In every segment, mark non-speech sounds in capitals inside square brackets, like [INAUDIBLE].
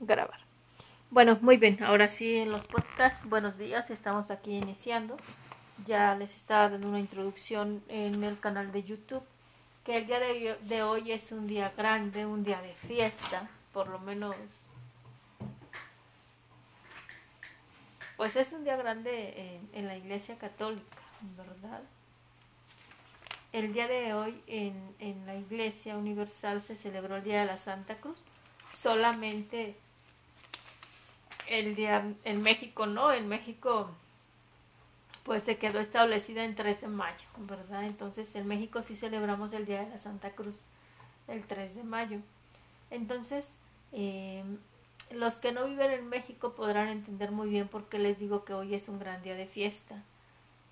grabar. Bueno, muy bien, ahora sí en los podcasts, buenos días, estamos aquí iniciando. Ya les estaba dando una introducción en el canal de YouTube, que el día de, hoy es un día grande, un día de fiesta, por lo menos. Pues es un día grande en, la Iglesia Católica, ¿verdad? El día de hoy en la Iglesia Universal se celebró el Día de la Santa Cruz solamente el día en México no, en México pues se quedó establecida en 3 de mayo, ¿verdad? Entonces en México sí celebramos el Día de la Santa Cruz el 3 de mayo. Entonces, eh, los que no viven en México podrán entender muy bien por qué les digo que hoy es un gran día de fiesta.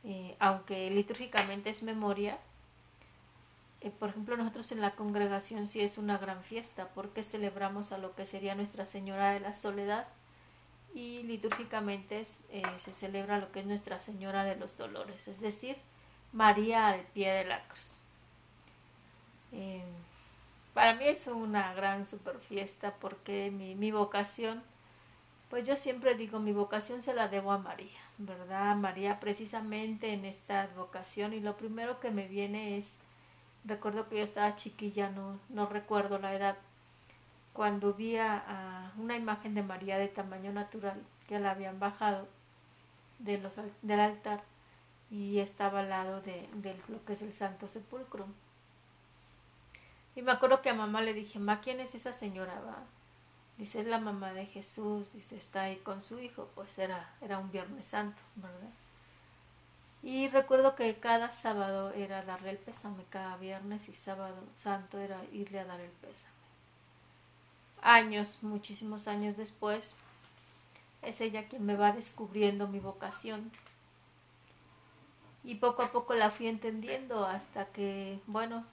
Eh, aunque litúrgicamente es memoria, eh, por ejemplo, nosotros en la congregación sí es una gran fiesta porque celebramos a lo que sería Nuestra Señora de la Soledad y litúrgicamente eh, se celebra lo que es Nuestra Señora de los Dolores, es decir, María al pie de la cruz. Eh, para mí es una gran super fiesta porque mi, mi vocación, pues yo siempre digo, mi vocación se la debo a María, ¿verdad? María precisamente en esta vocación y lo primero que me viene es recuerdo que yo estaba chiquilla, no, no recuerdo la edad, cuando vi a, una imagen de María de tamaño natural que la habían bajado de los, del altar y estaba al lado de, lo que es el Santo Sepulcro. Y me acuerdo que a mamá le dije, ma, ¿quién es esa señora? Va? Dice, es la mamá de Jesús, dice, está ahí con su hijo, pues era, era un Viernes Santo, ¿verdad? Y recuerdo que cada sábado era darle el pésame, cada viernes y sábado santo era irle a dar el pésame. Años, muchísimos años después, es ella quien me va descubriendo mi vocación. Y poco a poco la fui entendiendo hasta que, bueno,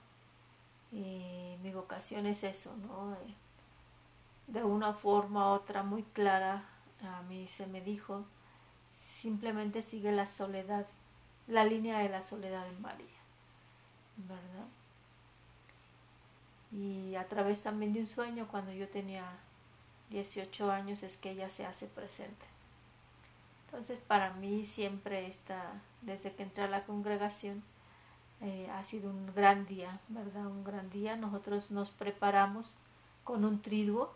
eh, mi vocación es eso, ¿no? Eh, de una forma u otra muy clara, a mí se me dijo, simplemente sigue la soledad la línea de la soledad en María, ¿verdad? Y a través también de un sueño, cuando yo tenía 18 años, es que ella se hace presente. Entonces, para mí siempre está, desde que entré a la congregación, eh, ha sido un gran día, ¿verdad? Un gran día. Nosotros nos preparamos con un triduo,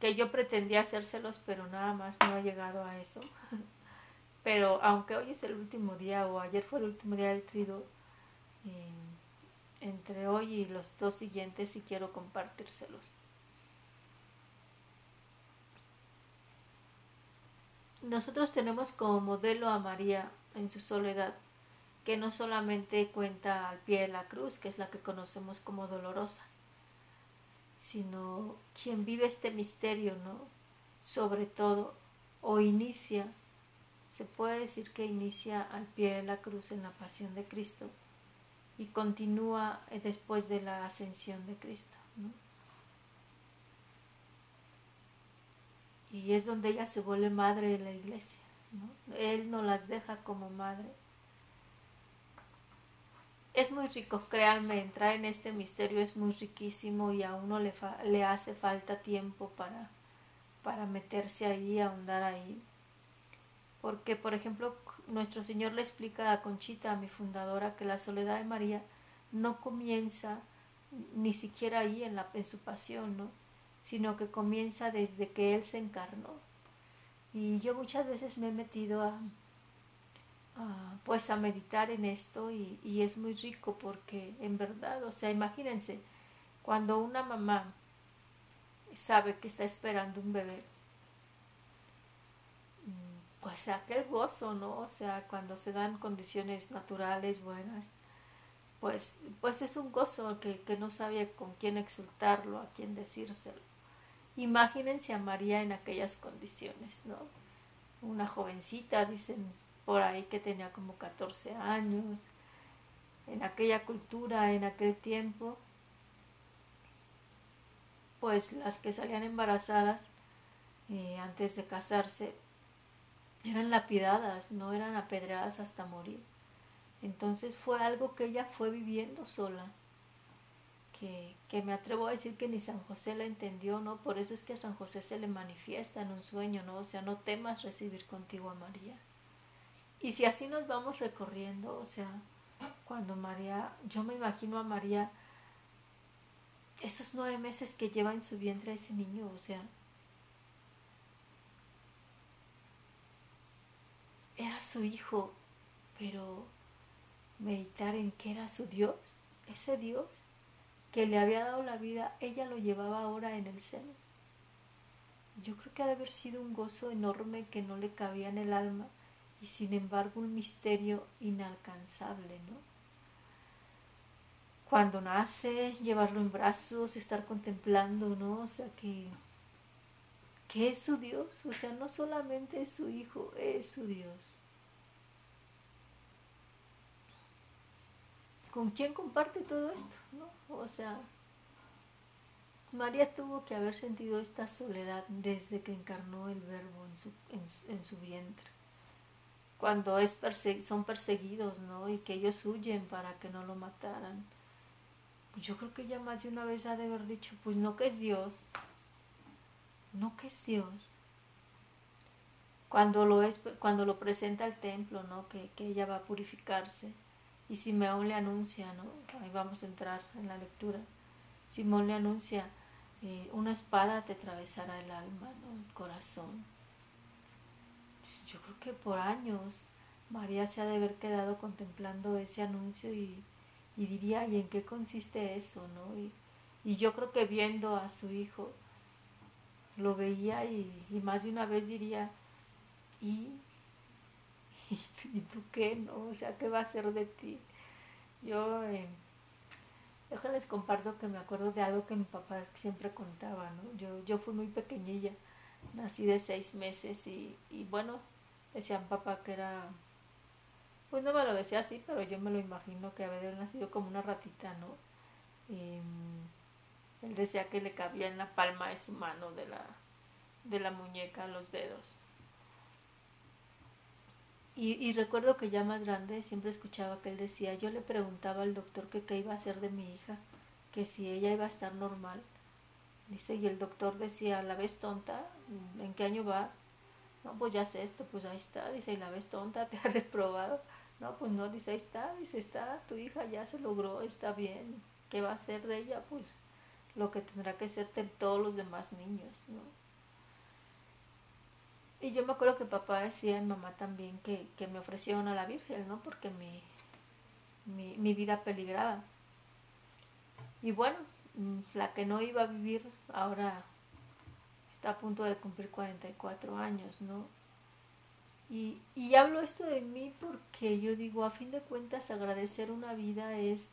que yo pretendía hacérselos, pero nada más no ha llegado a eso. [LAUGHS] Pero aunque hoy es el último día o ayer fue el último día del trido, eh, entre hoy y los dos siguientes sí quiero compartírselos. Nosotros tenemos como modelo a María en su soledad, que no solamente cuenta al pie de la cruz, que es la que conocemos como dolorosa, sino quien vive este misterio, ¿no? Sobre todo, o inicia se puede decir que inicia al pie de la cruz en la pasión de Cristo y continúa eh, después de la ascensión de Cristo. Y es donde ella se vuelve madre de la iglesia. Él no las deja como madre. Es muy rico, créanme, entrar en este misterio es muy riquísimo y a uno le, le hace falta tiempo para, para meterse ahí, ahondar ahí porque, por ejemplo, nuestro Señor le explica a Conchita, a mi fundadora, que la soledad de María no comienza ni siquiera ahí en, la, en su pasión, ¿no? sino que comienza desde que Él se encarnó. Y yo muchas veces me he metido a, pues a meditar en esto y, y, es muy rico porque en verdad, o sea, imagínense, cuando una mamá sabe que está esperando un bebé, pues aquel gozo, ¿no? O sea, cuando se dan condiciones naturales buenas, pues, pues es un gozo que, que no sabía con quién exultarlo, a quién decírselo. Imagínense a María en aquellas condiciones, ¿no? Una jovencita, dicen por ahí que tenía como 14 años, en aquella cultura, en aquel tiempo, pues las que salían embarazadas eh, antes de casarse, eran lapidadas, no eran apedreadas hasta morir. Entonces fue algo que ella fue viviendo sola, que, me atrevo a decir que ni San José la entendió, ¿no? Por eso es que a San José se le manifiesta en un sueño, ¿no? O sea, no temas recibir contigo a María. Y si así nos vamos recorriendo, o sea, cuando María, yo me imagino a María, esos nueve meses que lleva en su vientre ese niño, o sea, era su hijo, pero meditar en que era su Dios, ese Dios que le había dado la vida, ella lo llevaba ahora en el seno. Yo creo que ha de haber sido un gozo enorme que no le cabía en el alma y sin embargo un misterio inalcanzable, ¿no? Cuando nace, llevarlo en brazos, estar contemplando, ¿no? O sea que, que es su Dios, o sea, no solamente es su hijo, es su Dios. ¿Con quién comparte todo esto? ¿no? O sea, María tuvo que haber sentido esta soledad desde que encarnó el verbo en su, en, su vientre. Cuando es son perseguidos, ¿no? Y que ellos huyen para que no lo mataran. Yo creo que ella más de una vez ha de haber dicho, pues no que es Dios, no que es Dios. Cuando lo, cuando lo presenta al templo, ¿no? Que, que ella va a purificarse y Simeón le anuncia, ¿no? Ahí vamos a entrar en la lectura. Simón le anuncia, eh, una espada te atravesará el alma, ¿no? el corazón. Yo creo que por años María se ha de haber quedado contemplando ese anuncio y, diría, ¿y en qué consiste eso? ¿no? Y, yo creo que viendo a su hijo, lo veía y, y más de una vez diría, ¿y [LAUGHS] ¿y tú qué? ¿No? O sea, ¿qué va a ser de ti? Yo, eh, les comparto que me acuerdo de algo que mi papá siempre contaba, ¿no? Yo, yo fui muy pequeñilla, nací de seis meses y, y bueno, decían papá que era, pues no me lo decía así, pero yo me lo imagino que había nacido como una ratita, ¿no? Él decía que le cabía en la palma de su mano de la, de la muñeca los dedos. Y, recuerdo que ya más grande siempre escuchaba que él decía, yo le preguntaba al doctor que qué iba a hacer de mi hija, que si ella iba a estar normal. Dice, y el doctor decía, ¿la ves tonta? ¿En qué año va? No, pues ya sé esto, pues ahí está. Dice, ¿y la ves tonta? [LAUGHS] ¿Te ha reprobado? No, pues no, dice, ahí está, dice, está, tu hija ya se logró, está bien. ¿Qué va a hacer de ella? Pues lo que tendrá que ser de todos los demás niños, ¿no? Y yo me acuerdo que papá decía y mamá también que, me ofrecieron a la Virgen, ¿no? Porque mi, mi, vida peligraba. Y bueno, mm, la que no iba a vivir ahora está a punto de cumplir 44 años, ¿no? Y, y hablo esto de mí porque yo digo, a fin de cuentas, agradecer una vida es,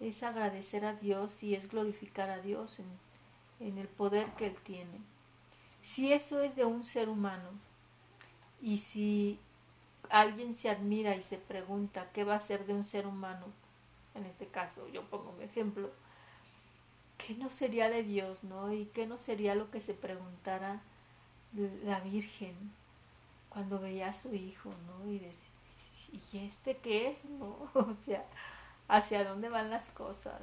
es agradecer a Dios y es glorificar a Dios en, en el poder que Él tiene. Si eso es de un ser humano y si alguien se admira y se pregunta qué va a ser de un ser humano, en este caso yo pongo un ejemplo, ¿qué no sería de Dios, no? Y qué no sería lo que se preguntara la Virgen cuando veía a su hijo, ¿no? Y decía, ¿y este qué? ¿No? [LAUGHS] O sea, ¿hacia dónde van las cosas?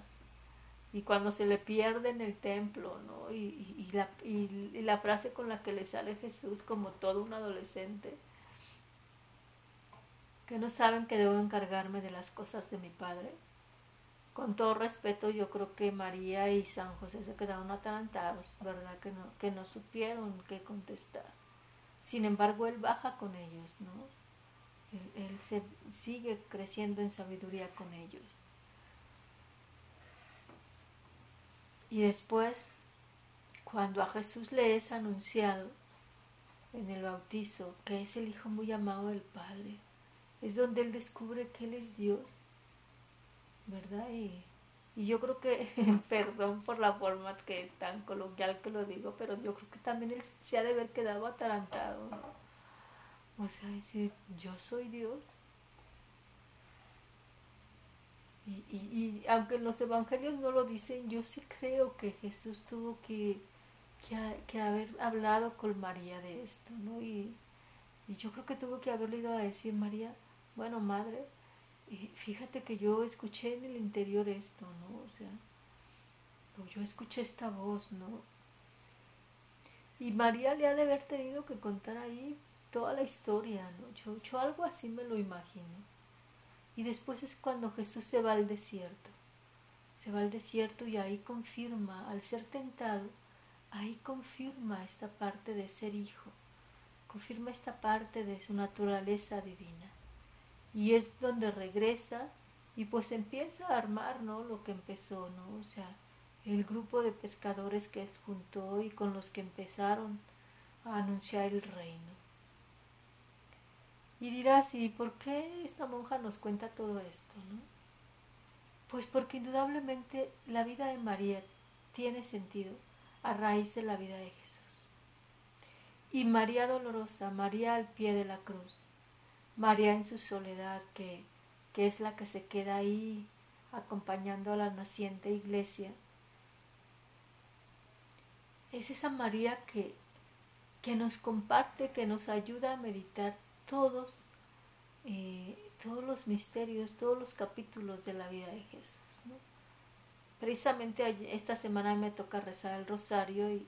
y cuando se le pierde en el templo, ¿no? Y, la, y, la, frase con la que le sale Jesús como todo un adolescente, que no saben que debo encargarme de las cosas de mi Padre. Con todo respeto, yo creo que María y San José se quedaron atarantados, ¿verdad? Que no, que no supieron qué contestar. Sin embargo, Él baja con ellos, ¿no? Él se sigue creciendo en sabiduría con ellos. Y después, cuando a Jesús le es anunciado en el bautizo que es el Hijo muy amado del Padre, es donde él descubre que Él es Dios, ¿verdad? Y, yo creo que, [LAUGHS] perdón por la forma que tan coloquial que lo digo, pero yo creo que también él se ha de haber quedado atarantado. O sea, decir, yo soy Dios. Y, y, aunque los evangelios no lo dicen, yo sí creo que Jesús tuvo que, que, haber hablado con María de esto, ¿no? Y, y, yo creo que tuvo que haberle ido a decir, María, bueno, madre, fíjate que yo escuché en el interior esto, ¿no? O sea, yo escuché esta voz, ¿no? Y María le ha de haber tenido que contar ahí toda la historia, ¿no? Yo, algo así me lo imagino. Y después es cuando Jesús se va al desierto. Se va al desierto y ahí confirma, al ser tentado, ahí confirma esta parte de ser hijo, confirma esta parte de su naturaleza divina. Y es donde regresa y pues empieza a armar, ¿no? Lo que empezó, ¿no? O sea, el grupo de pescadores que juntó y con los que empezaron a anunciar el reino. Y dirás, ¿y por qué esta monja nos cuenta todo esto? ¿no? Pues porque indudablemente la vida de María tiene sentido a raíz de la vida de Jesús. Y María dolorosa, María al pie de la cruz, María en su soledad, que, que es la que se queda ahí acompañando a la naciente iglesia, es esa María que, que nos comparte, que nos ayuda a meditar todos, eh, todos los misterios, todos los capítulos de la vida de Jesús. Precisamente esta semana me toca rezar el rosario y,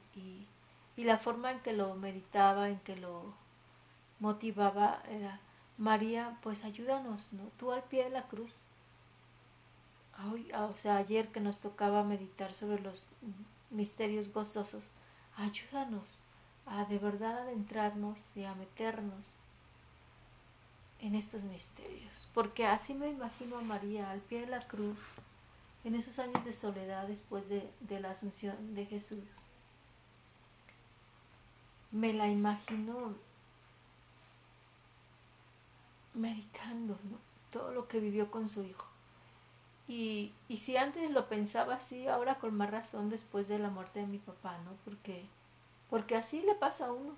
y, la forma en que lo meditaba, en que lo motivaba era, María, pues ayúdanos, ¿no? Tú al pie de la cruz. Ah, o sea, ayer que nos tocaba meditar sobre los misterios gozosos, ayúdanos a de verdad adentrarnos y a meternos en estos misterios. Porque así me imagino a María al pie de la cruz, en esos años de soledad después de, la asunción de Jesús. Me la imagino meditando todo lo que vivió con su hijo. Y, y si antes lo pensaba así, ahora con más razón después de la muerte de mi papá, ¿no? Porque, porque así le pasa a uno,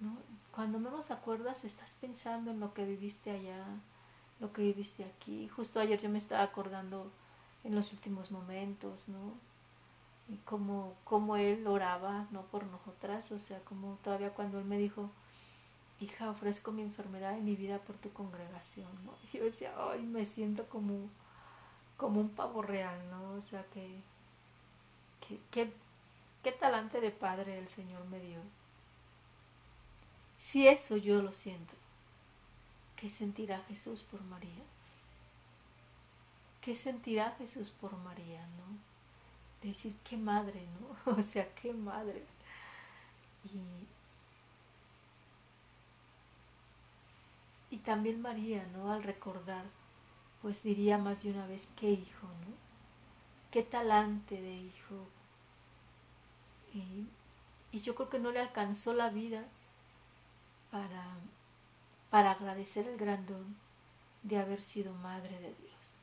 ¿no? Cuando menos acuerdas, estás pensando en lo que viviste allá, lo que viviste aquí. Justo ayer yo me estaba acordando en los últimos momentos, ¿no? Y cómo, cómo él oraba, ¿no? Por nosotras, o sea, como todavía cuando él me dijo, hija, ofrezco mi enfermedad y mi vida por tu congregación, [LAUGHS] yo decía, ay, me siento como como un pavo real, ¿no? O sea, que, que, qué talante de padre el Señor me dio. Si eso yo lo siento, ¿qué sentirá Jesús por María? ¿Qué sentirá Jesús por María, no? Decir, qué madre, ¿no? [LAUGHS] O sea, qué madre. Y, y también María, ¿no? Al recordar pues diría más de una vez, qué hijo, ¿no? Qué talante de hijo. Y, yo creo que no le alcanzó la vida para, para agradecer el gran don de haber sido madre de Dios.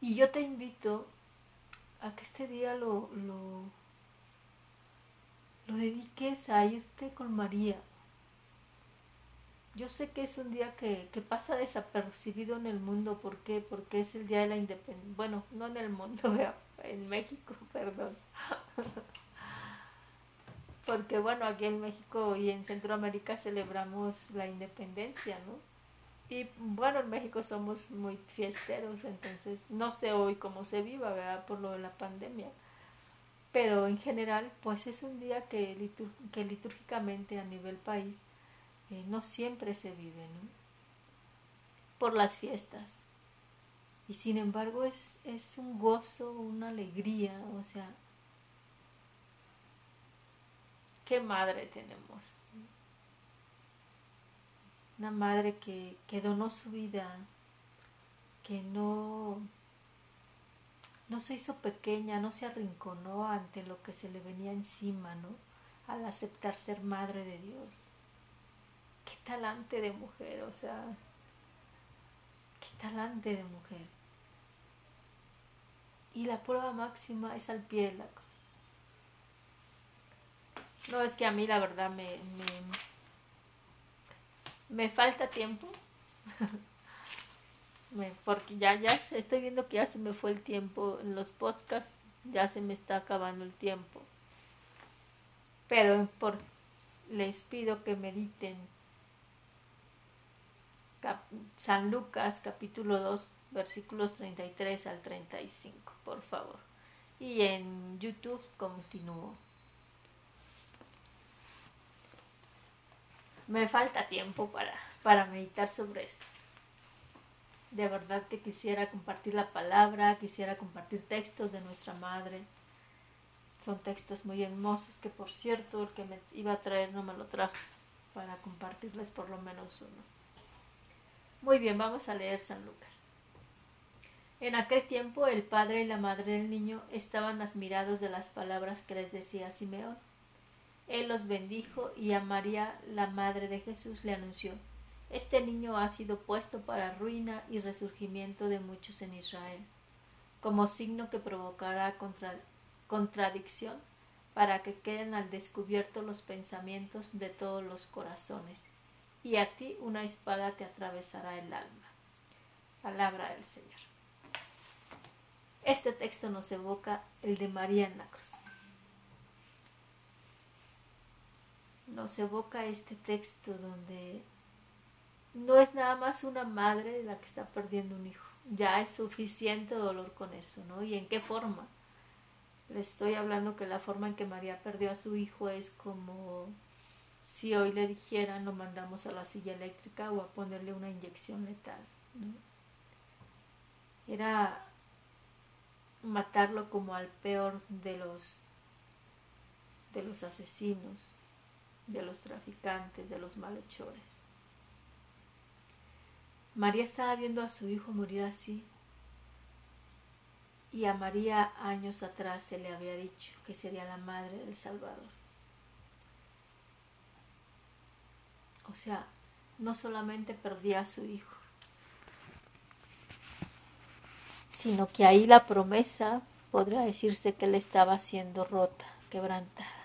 Y yo te invito a que este día lo, lo, lo dediques a irte con María, yo sé que es un día que, pasa desapercibido en el mundo. ¿Por qué? Porque es el día de la independencia. Bueno, no en el mundo, [LAUGHS] en México, [LAUGHS] perdón. Porque bueno, aquí en México y en Centroamérica celebramos la independencia, ¿no? Y bueno, en México somos muy fiesteros, entonces no sé hoy cómo se viva, ¿verdad? Por lo de la pandemia. Pero en general, pues es un día que, litúrgicamente a nivel país no siempre se vive, ¿no? Por las fiestas. Y sin embargo es, es un gozo, una alegría, o sea, qué madre tenemos. Una madre que, que donó su vida, que no, no se hizo pequeña, no se arrinconó ante lo que se le venía encima, ¿no? Al aceptar ser madre de Dios qué talante de mujer, o sea, qué talante de mujer. Y la prueba máxima es al pie de la cruz. No, es que a mí la verdad me, me, me falta tiempo. [LAUGHS] porque ya, ya estoy viendo que ya se me fue el tiempo en los podcasts, ya se me está acabando el tiempo. Pero les pido que mediten San Lucas capítulo 2 versículos 33 al 35, por favor. y en YouTube continúo. Me falta tiempo para, para meditar sobre esto. De verdad que quisiera compartir la palabra, quisiera compartir textos de nuestra madre. Son textos muy hermosos que por cierto el que me iba a traer no me lo trajo para compartirles por lo menos uno. Muy bien, vamos a leer San Lucas. En aquel tiempo el padre y la madre del niño estaban admirados de las palabras que les decía Simeón. Él los bendijo y a María, la madre de Jesús, le anunció Este niño ha sido puesto para ruina y resurgimiento de muchos en Israel, como signo que provocará contradicción para que queden al descubierto los pensamientos de todos los corazones, y a ti una espada te atravesará el alma. Palabra del Señor. Este texto nos evoca el de María en la cruz. Nos evoca este texto donde no es nada más una madre la que está perdiendo un hijo. Ya es suficiente dolor con eso, ¿no? ¿Y en qué forma? Le estoy hablando que la forma en que María perdió a su hijo es como si hoy le dijeran lo mandamos a la silla eléctrica o a ponerle una inyección letal. ¿no? Era matarlo como al peor de los de los asesinos, de los traficantes, de los malhechores. María estaba viendo a su hijo morir así y a María años atrás se le había dicho que sería la madre del Salvador. O sea, no solamente perdía a su hijo, sino que ahí la promesa podría decirse que le estaba siendo rota, quebrantada.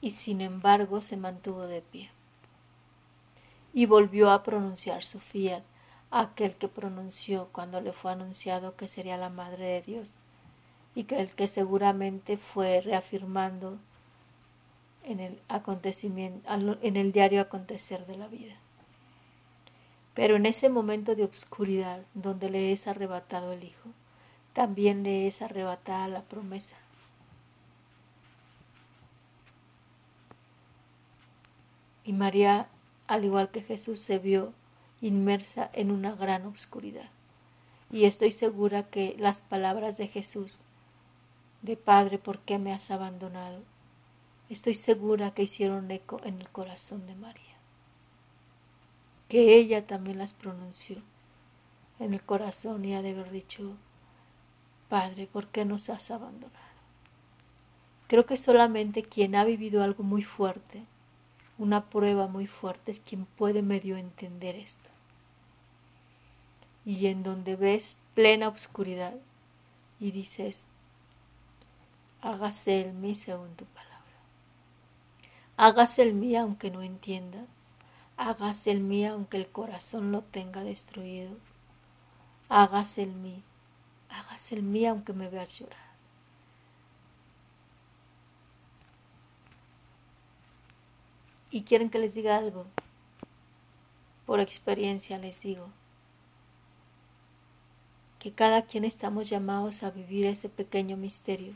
Y sin embargo se mantuvo de pie. Y volvió a pronunciar su fiat, aquel que pronunció cuando le fue anunciado que sería la Madre de Dios, y que el que seguramente fue reafirmando en el acontecimiento, en el diario acontecer de la vida. Pero en ese momento de obscuridad donde le es arrebatado el Hijo, también le es arrebatada la promesa. Y María, al igual que Jesús, se vio inmersa en una gran obscuridad. Y estoy segura que las palabras de Jesús, de Padre, ¿por qué me has abandonado? Estoy segura que hicieron eco en el corazón de María, que ella también las pronunció en el corazón y ha de haber dicho, Padre, ¿por qué nos has abandonado? Creo que solamente quien ha vivido algo muy fuerte, una prueba muy fuerte, es quien puede medio entender esto y en donde ves plena oscuridad y dices, hágase el mí según tu palabra. Hágase el mí aunque no entienda. Hágase el mí aunque el corazón lo tenga destruido. Hágase el mí. Hágase el mí aunque me veas llorar. Y quieren que les diga algo. Por experiencia les digo que cada quien estamos llamados a vivir ese pequeño misterio.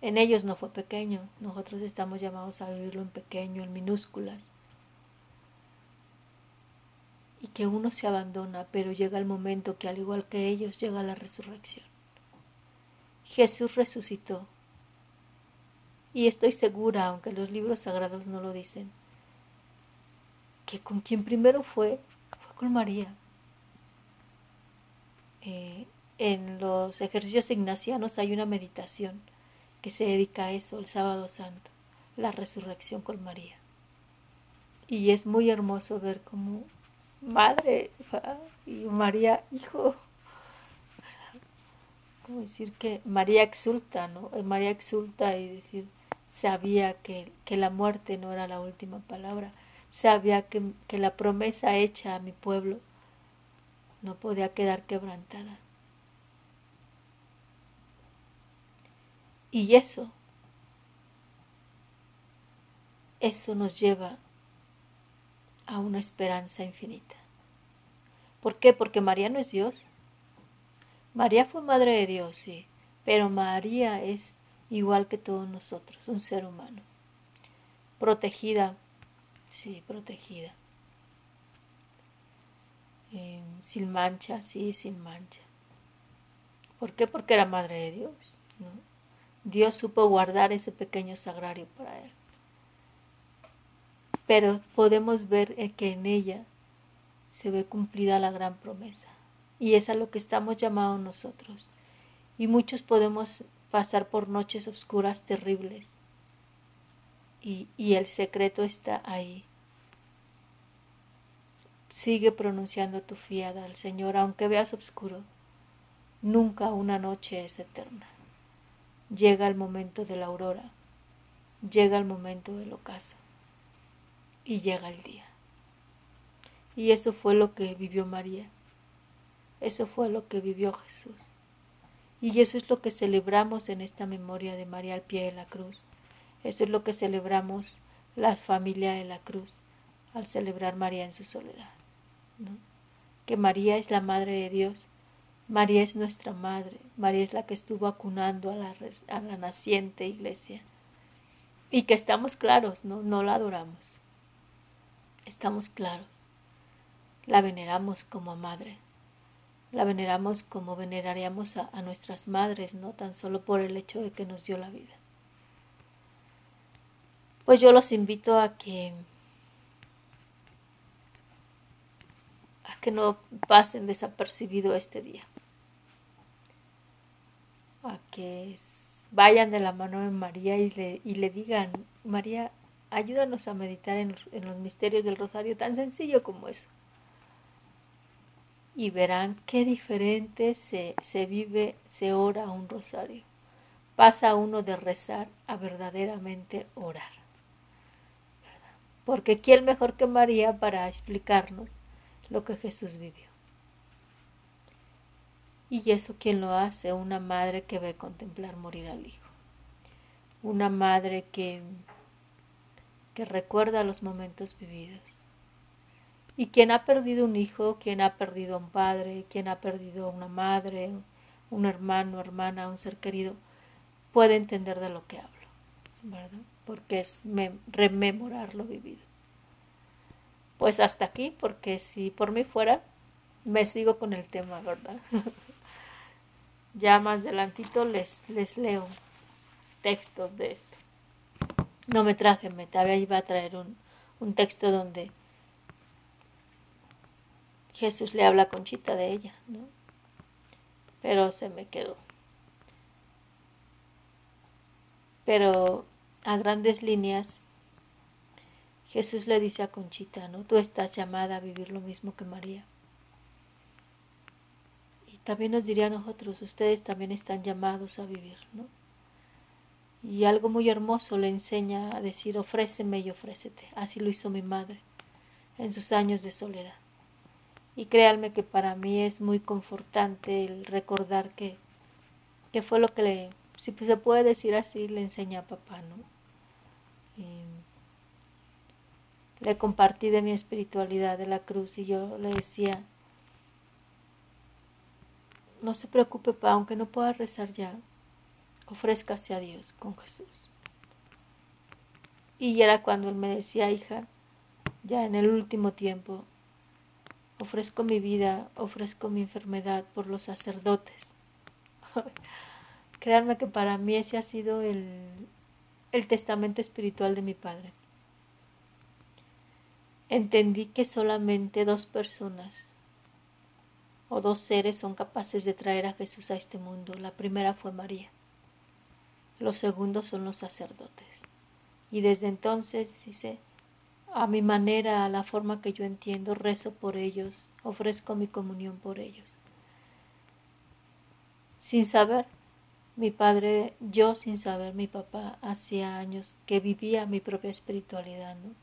En ellos no fue pequeño, nosotros estamos llamados a vivirlo en pequeño, en minúsculas. Y que uno se abandona, pero llega el momento que al igual que ellos llega la resurrección. Jesús resucitó. Y estoy segura, aunque los libros sagrados no lo dicen, que con quien primero fue fue con María. Eh, en los ejercicios ignacianos hay una meditación que se dedica a eso, el sábado santo, la resurrección con María. Y es muy hermoso ver cómo madre y María hijo, como decir que María exulta, ¿no? María exulta y decir, sabía que, que la muerte no era la última palabra, sabía que, que la promesa hecha a mi pueblo no podía quedar quebrantada. Y eso, eso nos lleva a una esperanza infinita. ¿Por qué? Porque María no es Dios. María fue madre de Dios, sí, pero María es igual que todos nosotros, un ser humano. Protegida, sí, protegida. Eh, sin mancha, sí, sin mancha. ¿Por qué? Porque era madre de Dios. Dios supo guardar ese pequeño sagrario para él. Pero podemos ver que en ella se ve cumplida la gran promesa. Y es a lo que estamos llamados nosotros. Y muchos podemos pasar por noches oscuras terribles. Y, y el secreto está ahí. Sigue pronunciando tu fiada al Señor, aunque veas oscuro. Nunca una noche es eterna. Llega el momento de la aurora, llega el momento del ocaso y llega el día. Y eso fue lo que vivió María. Eso fue lo que vivió Jesús. Y eso es lo que celebramos en esta memoria de María al pie de la cruz. Eso es lo que celebramos las familias de la cruz al celebrar María en su soledad. Que María es la Madre de Dios María es nuestra madre, María es la que estuvo acunando a la, a la naciente iglesia. Y que estamos claros, ¿no? No la adoramos. Estamos claros. La veneramos como madre. La veneramos como veneraríamos a, a nuestras madres, no tan solo por el hecho de que nos dio la vida. Pues yo los invito a que a que no pasen desapercibido este día a que vayan de la mano de María y le, y le digan, María, ayúdanos a meditar en, en los misterios del rosario, tan sencillo como eso. Y verán qué diferente se, se vive, se ora un rosario. Pasa uno de rezar a verdaderamente orar. Porque ¿quién mejor que María para explicarnos lo que Jesús vivió? Y eso quien lo hace, una madre que ve contemplar morir al hijo. Una madre que, que recuerda los momentos vividos. Y quien ha perdido un hijo, quien ha perdido un padre, quien ha perdido una madre, un hermano, hermana, un ser querido, puede entender de lo que hablo, ¿verdad? Porque es rememorar lo vivido. Pues hasta aquí, porque si por mí fuera, me sigo con el tema, ¿verdad? [LAUGHS] Ya más adelantito les, les leo textos de esto. No me traje, me todavía iba a traer un, un texto donde Jesús le habla a Conchita de ella, ¿no? Pero se me quedó. Pero a grandes líneas, Jesús le dice a Conchita, ¿no? Tú estás llamada a vivir lo mismo que María. También nos diría a nosotros, ustedes también están llamados a vivir, ¿no? Y algo muy hermoso le enseña a decir, ofréceme y ofrécete. Así lo hizo mi madre en sus años de soledad. Y créanme que para mí es muy confortante el recordar que, fue lo que le, si se puede decir así, le enseña a papá, ¿no? le compartí de mi espiritualidad de la cruz y yo le decía, no se preocupe, pa, aunque no pueda rezar ya, ofrézcase a Dios con Jesús. Y era cuando él me decía, hija, ya en el último tiempo, ofrezco mi vida, ofrezco mi enfermedad por los sacerdotes. [LAUGHS] Créanme que para mí ese ha sido el, el testamento espiritual de mi padre. Entendí que solamente dos personas o dos seres son capaces de traer a Jesús a este mundo. La primera fue María. Los segundos son los sacerdotes. Y desde entonces, dice, a mi manera, a la forma que yo entiendo, rezo por ellos, ofrezco mi comunión por ellos. Sin saber, mi padre, yo sin saber, mi papá, hacía años que vivía mi propia espiritualidad, ¿no?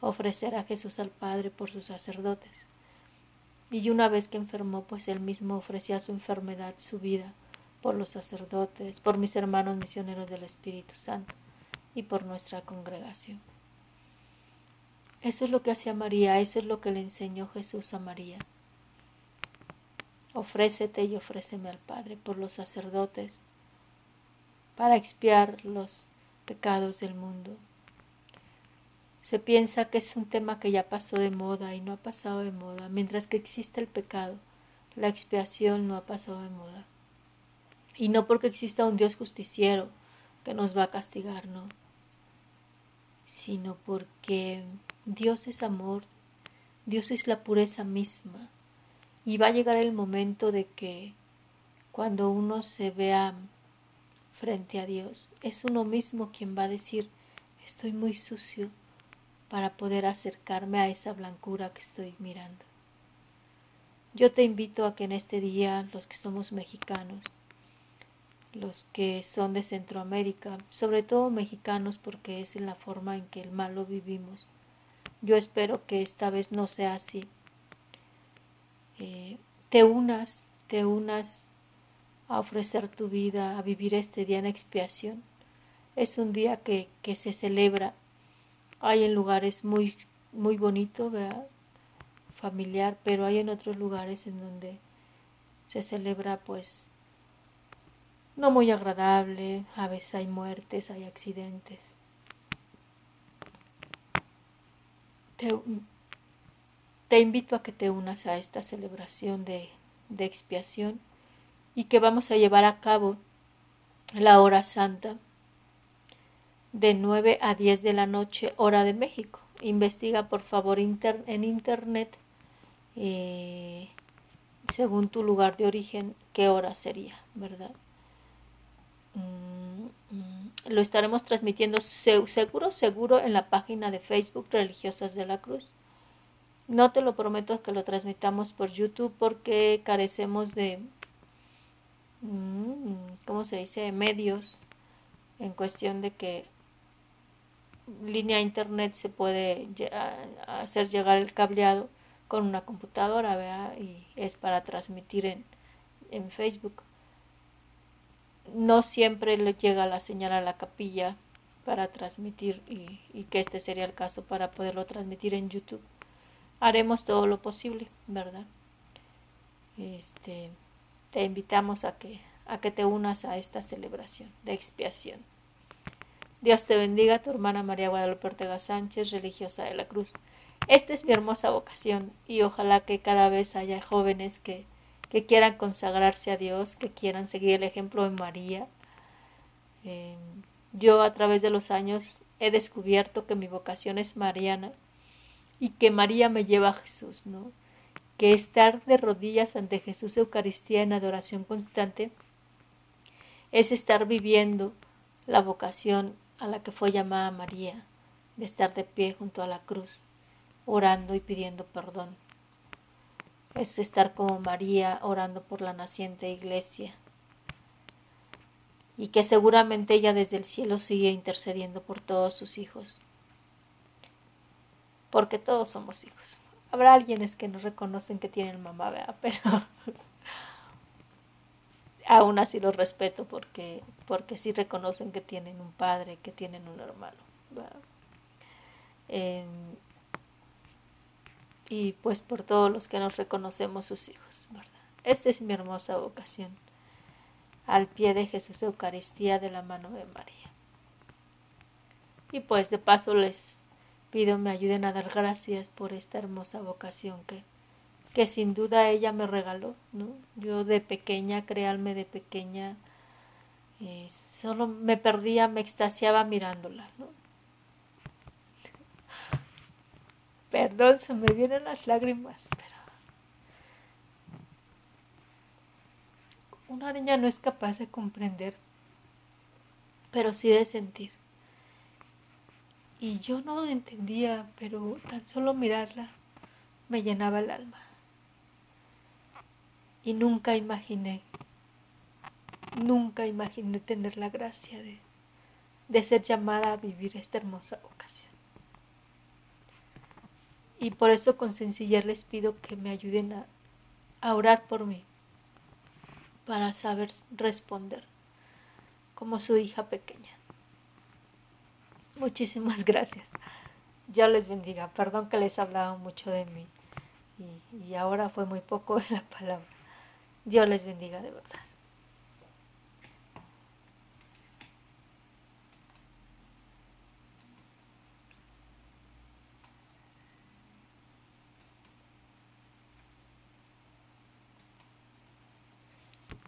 Ofrecer a Jesús al Padre por sus sacerdotes y una vez que enfermó, pues él mismo ofrecía su enfermedad, su vida, por los sacerdotes, por mis hermanos misioneros del Espíritu Santo y por nuestra congregación. Eso es lo que hacía María, eso es lo que le enseñó Jesús a María. Ofrécete y ofréceme al Padre por los sacerdotes para expiar los pecados del mundo. Se piensa que es un tema que ya pasó de moda y no ha pasado de moda. Mientras que existe el pecado, la expiación no ha pasado de moda. Y no porque exista un Dios justiciero que nos va a castigar, no. Sino porque Dios es amor, Dios es la pureza misma. Y va a llegar el momento de que cuando uno se vea frente a Dios, es uno mismo quien va a decir, estoy muy sucio para poder acercarme a esa blancura que estoy mirando. Yo te invito a que en este día los que somos mexicanos, los que son de Centroamérica, sobre todo mexicanos porque es en la forma en que el mal lo vivimos, yo espero que esta vez no sea así. Eh, te unas, te unas a ofrecer tu vida, a vivir este día en expiación. Es un día que, que se celebra. Hay en lugares muy, muy bonitos, familiar, pero hay en otros lugares en donde se celebra pues no muy agradable, a veces hay muertes, hay accidentes. Te, invito a que te unas a esta celebración de, expiación y que vamos a llevar a cabo la hora santa de 9 a 10 de la noche hora de México. Investiga por favor en internet eh, según tu lugar de origen qué hora sería, ¿verdad? Mm, lo estaremos transmitiendo seguro, seguro en la página de Facebook Religiosas de la Cruz. No te lo prometo que lo transmitamos por YouTube porque carecemos de, Mm, ¿cómo se dice?, medios en cuestión de que línea internet se puede hacer llegar el cableado con una computadora, ¿verdad? Y es para transmitir en, en Facebook. No siempre le llega la señal a la capilla para transmitir y, que este sería el caso para poderlo transmitir en YouTube. Haremos todo lo posible, ¿verdad? Este, te invitamos a que, a que te unas a esta celebración de expiación. Dios te bendiga, tu hermana María Guadalupe Ortega Sánchez, religiosa de la Cruz. Esta es mi hermosa vocación y ojalá que cada vez haya jóvenes que, que quieran consagrarse a Dios, que quieran seguir el ejemplo de María. Eh, yo a través de los años he descubierto que mi vocación es mariana y que María me lleva a Jesús, ¿no? que estar de rodillas ante Jesús Eucaristía en adoración constante es estar viviendo la vocación a la que fue llamada María, de estar de pie junto a la cruz, orando y pidiendo perdón. Es estar como María orando por la naciente iglesia y que seguramente ella desde el cielo sigue intercediendo por todos sus hijos, porque todos somos hijos. Habrá alguienes que no reconocen que tienen mamá, ¿verdad? Pero [LAUGHS] aún así los respeto porque, porque sí reconocen que tienen un padre, que tienen un hermano. Y pues por todos los que nos reconocemos sus hijos, ¿verdad? Esta es mi hermosa vocación, al pie de Jesús Eucaristía de la mano de María. Y pues de paso les Pido me ayuden a dar gracias por esta hermosa vocación que, que sin duda ella me regaló, ¿no? Yo de pequeña, créanme, de pequeña, eh, solo me perdía, me extasiaba mirándola. Perdón, se me vienen las lágrimas, pero una niña no es capaz de comprender, pero sí de sentir. Y yo no entendía, pero tan solo mirarla me llenaba el alma. Y nunca imaginé, nunca imaginé tener la gracia de, de ser llamada a vivir esta hermosa ocasión. Y por eso con sencillez les pido que me ayuden a, orar por mí, para saber responder como su hija pequeña. Muchísimas [LAUGHS] gracias. Dios les bendiga. Perdón que les he hablado mucho de mí y, y ahora fue muy poco de [LAUGHS] la palabra. Dios les bendiga de verdad.